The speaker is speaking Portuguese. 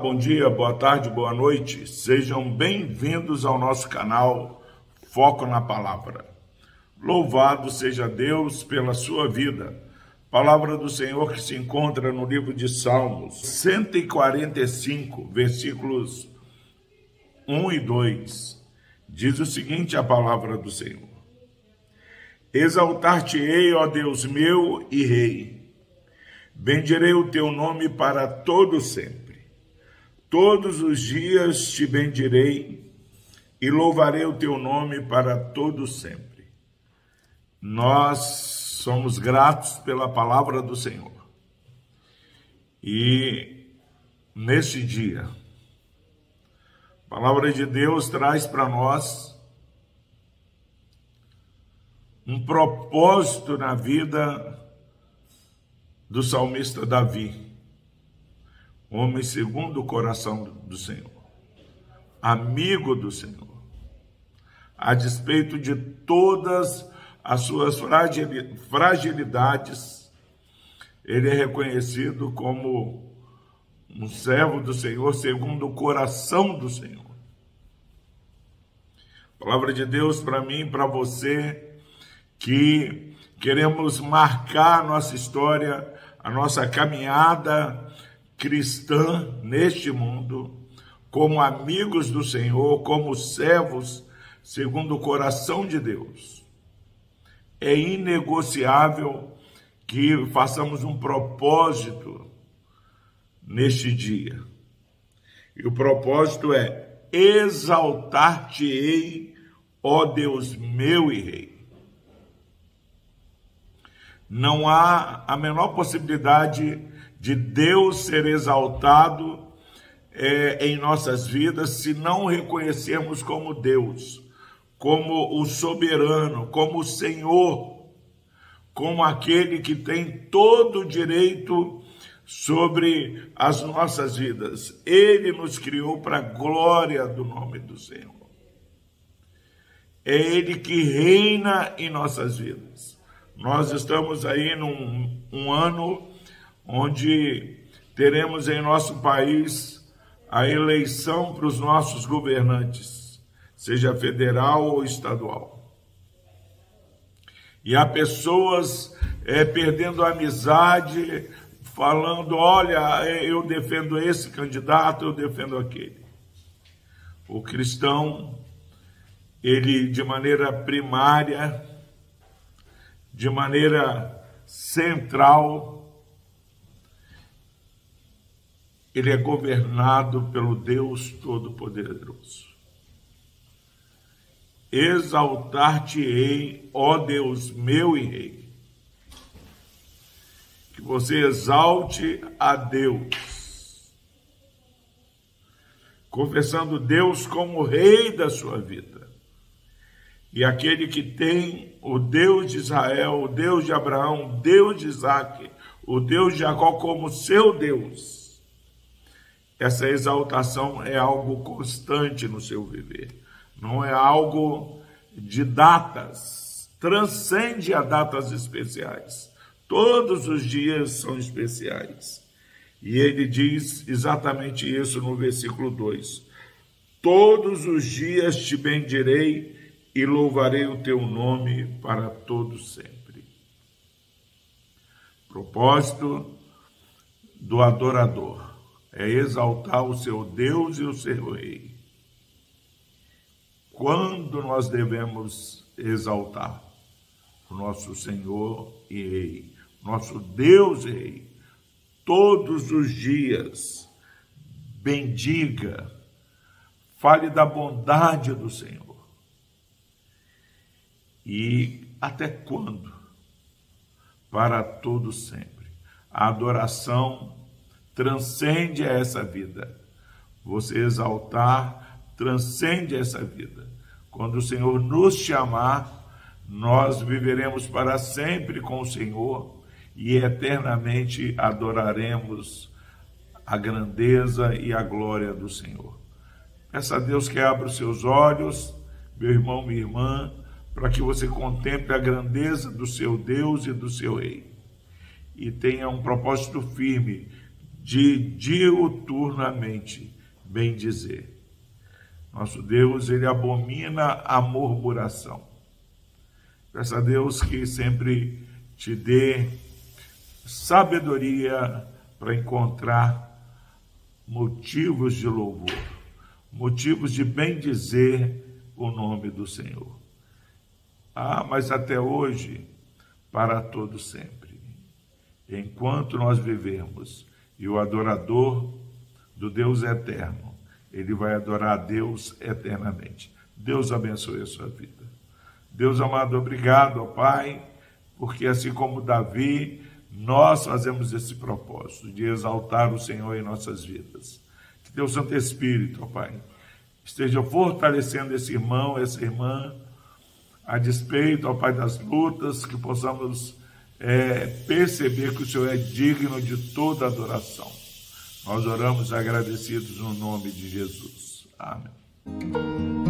bom dia, boa tarde, boa noite. Sejam bem-vindos ao nosso canal Foco na Palavra. Louvado seja Deus pela sua vida. Palavra do Senhor que se encontra no livro de Salmos 145, versículos 1 e 2. Diz o seguinte a palavra do Senhor: Exaltar-te-ei, ó Deus meu e Rei. Bendirei o teu nome para todo sempre. Todos os dias te bendirei e louvarei o teu nome para todo sempre. Nós somos gratos pela palavra do Senhor. E neste dia, a palavra de Deus traz para nós um propósito na vida do salmista Davi homem segundo o coração do Senhor, amigo do Senhor, a despeito de todas as suas fragilidades, ele é reconhecido como um servo do Senhor segundo o coração do Senhor. Palavra de Deus para mim e para você que queremos marcar a nossa história, a nossa caminhada cristã neste mundo, como amigos do Senhor, como servos segundo o coração de Deus. É inegociável que façamos um propósito neste dia. E o propósito é exaltar-te-ei, ó Deus meu e Rei. Não há a menor possibilidade de Deus ser exaltado é, em nossas vidas se não reconhecermos como Deus, como o soberano, como o Senhor, como aquele que tem todo o direito sobre as nossas vidas. Ele nos criou para a glória do nome do Senhor. É Ele que reina em nossas vidas. Nós estamos aí num um ano onde teremos em nosso país a eleição para os nossos governantes, seja federal ou estadual. E há pessoas é, perdendo a amizade, falando: olha, eu defendo esse candidato, eu defendo aquele. O cristão, ele de maneira primária, de maneira central, ele é governado pelo Deus Todo-Poderoso. Exaltar-te-ei, ó Deus meu e Rei. Que você exalte a Deus, confessando Deus como Rei da sua vida. E aquele que tem o Deus de Israel, o Deus de Abraão, o Deus de Isaac, o Deus de Jacó como seu Deus essa exaltação é algo constante no seu viver, não é algo de datas, transcende a datas especiais. Todos os dias são especiais. E ele diz exatamente isso no versículo 2: Todos os dias te bendirei e louvarei o teu nome para todo sempre. Propósito do adorador é exaltar o seu Deus e o seu Rei. Quando nós devemos exaltar o nosso Senhor e Rei, nosso Deus e Rei, todos os dias, bendiga, fale da bondade do Senhor. E até quando? Para todo sempre. A adoração transcende essa vida. Você exaltar transcende essa vida. Quando o Senhor nos chamar, nós viveremos para sempre com o Senhor e eternamente adoraremos a grandeza e a glória do Senhor. Peça a Deus que abra os seus olhos, meu irmão, minha irmã, para que você contemple a grandeza do seu Deus e do seu Rei. E tenha um propósito firme de diuturnamente bem dizer. Nosso Deus, ele abomina a murmuração. Peça a Deus que sempre te dê sabedoria para encontrar motivos de louvor, motivos de bem dizer o nome do Senhor. Ah, mas até hoje, para todo sempre. Enquanto nós vivermos e o adorador do Deus eterno, ele vai adorar a Deus eternamente. Deus abençoe a sua vida. Deus amado, obrigado, ó Pai, porque assim como Davi, nós fazemos esse propósito de exaltar o Senhor em nossas vidas. Que Deus Santo Espírito, ó Pai, esteja fortalecendo esse irmão, essa irmã, a despeito, ó Pai, das lutas, que possamos é, perceber que o Senhor é digno de toda adoração. Nós oramos agradecidos no nome de Jesus. Amém.